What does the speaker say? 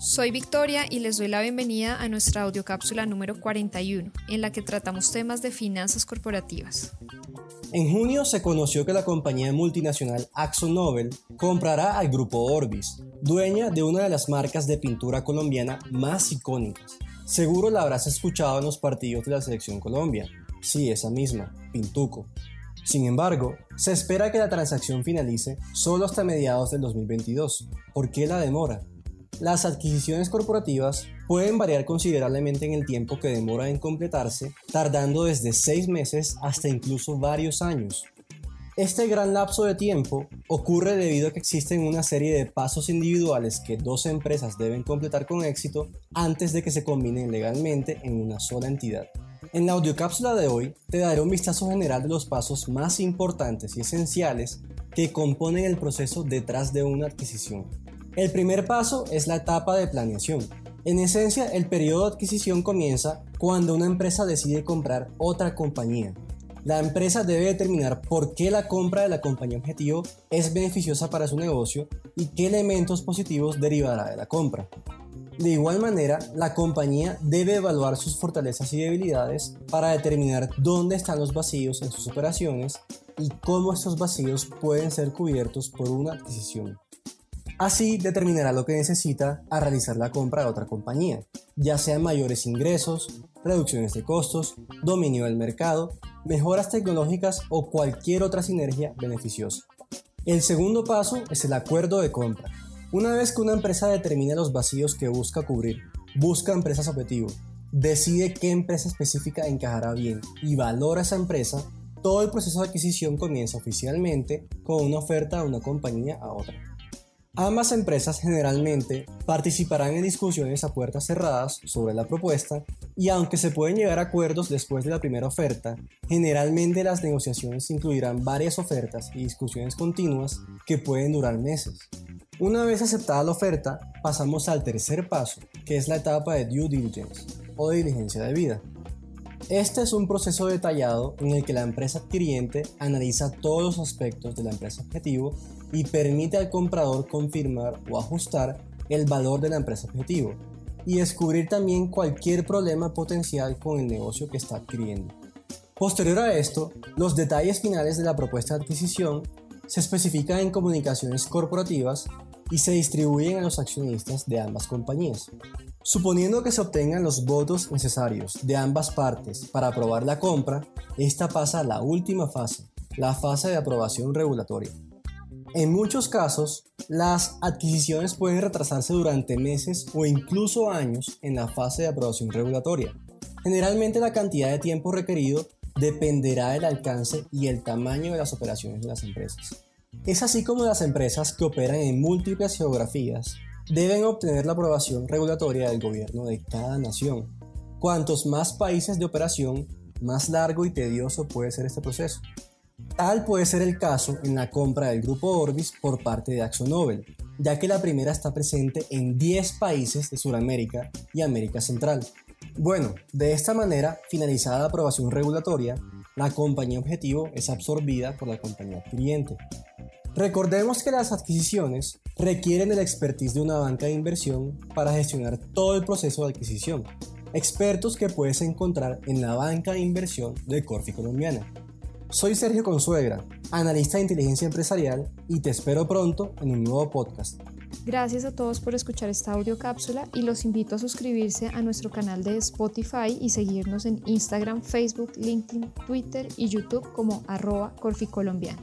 Soy Victoria y les doy la bienvenida a nuestra audiocápsula número 41, en la que tratamos temas de finanzas corporativas. En junio se conoció que la compañía multinacional Nobel comprará al grupo Orbis, dueña de una de las marcas de pintura colombiana más icónicas. Seguro la habrás escuchado en los partidos de la Selección Colombia. Sí, esa misma, Pintuco. Sin embargo, se espera que la transacción finalice solo hasta mediados del 2022. ¿Por qué la demora? Las adquisiciones corporativas pueden variar considerablemente en el tiempo que demora en completarse, tardando desde seis meses hasta incluso varios años. Este gran lapso de tiempo ocurre debido a que existen una serie de pasos individuales que dos empresas deben completar con éxito antes de que se combinen legalmente en una sola entidad. En la audiocápsula de hoy te daré un vistazo general de los pasos más importantes y esenciales que componen el proceso detrás de una adquisición. El primer paso es la etapa de planeación. En esencia, el periodo de adquisición comienza cuando una empresa decide comprar otra compañía. La empresa debe determinar por qué la compra de la compañía objetivo es beneficiosa para su negocio y qué elementos positivos derivará de la compra. De igual manera, la compañía debe evaluar sus fortalezas y debilidades para determinar dónde están los vacíos en sus operaciones y cómo estos vacíos pueden ser cubiertos por una adquisición. Así determinará lo que necesita a realizar la compra de otra compañía, ya sean mayores ingresos, reducciones de costos, dominio del mercado, mejoras tecnológicas o cualquier otra sinergia beneficiosa. El segundo paso es el acuerdo de compra. Una vez que una empresa determina los vacíos que busca cubrir, busca empresas objetivo, decide qué empresa específica encajará bien y valora esa empresa, todo el proceso de adquisición comienza oficialmente con una oferta de una compañía a otra. Ambas empresas generalmente participarán en discusiones a puertas cerradas sobre la propuesta y aunque se pueden llegar a acuerdos después de la primera oferta, generalmente las negociaciones incluirán varias ofertas y discusiones continuas que pueden durar meses. Una vez aceptada la oferta, pasamos al tercer paso, que es la etapa de due diligence o diligencia de vida. Este es un proceso detallado en el que la empresa adquiriente analiza todos los aspectos de la empresa objetivo y permite al comprador confirmar o ajustar el valor de la empresa objetivo y descubrir también cualquier problema potencial con el negocio que está adquiriendo. Posterior a esto, los detalles finales de la propuesta de adquisición se especifican en comunicaciones corporativas y se distribuyen a los accionistas de ambas compañías. Suponiendo que se obtengan los votos necesarios de ambas partes para aprobar la compra, esta pasa a la última fase, la fase de aprobación regulatoria. En muchos casos, las adquisiciones pueden retrasarse durante meses o incluso años en la fase de aprobación regulatoria. Generalmente la cantidad de tiempo requerido dependerá del alcance y el tamaño de las operaciones de las empresas. Es así como las empresas que operan en múltiples geografías deben obtener la aprobación regulatoria del gobierno de cada nación. Cuantos más países de operación, más largo y tedioso puede ser este proceso. Tal puede ser el caso en la compra del grupo Orbis por parte de AxoNobel, ya que la primera está presente en 10 países de Sudamérica y América Central. Bueno, de esta manera, finalizada la aprobación regulatoria, la compañía objetivo es absorbida por la compañía cliente. Recordemos que las adquisiciones requieren el expertise de una banca de inversión para gestionar todo el proceso de adquisición, expertos que puedes encontrar en la banca de inversión de Corfi Colombiana. Soy Sergio Consuegra, analista de inteligencia empresarial y te espero pronto en un nuevo podcast. Gracias a todos por escuchar esta audio cápsula y los invito a suscribirse a nuestro canal de Spotify y seguirnos en Instagram, Facebook, LinkedIn, Twitter y YouTube como arroba Corficolombiana.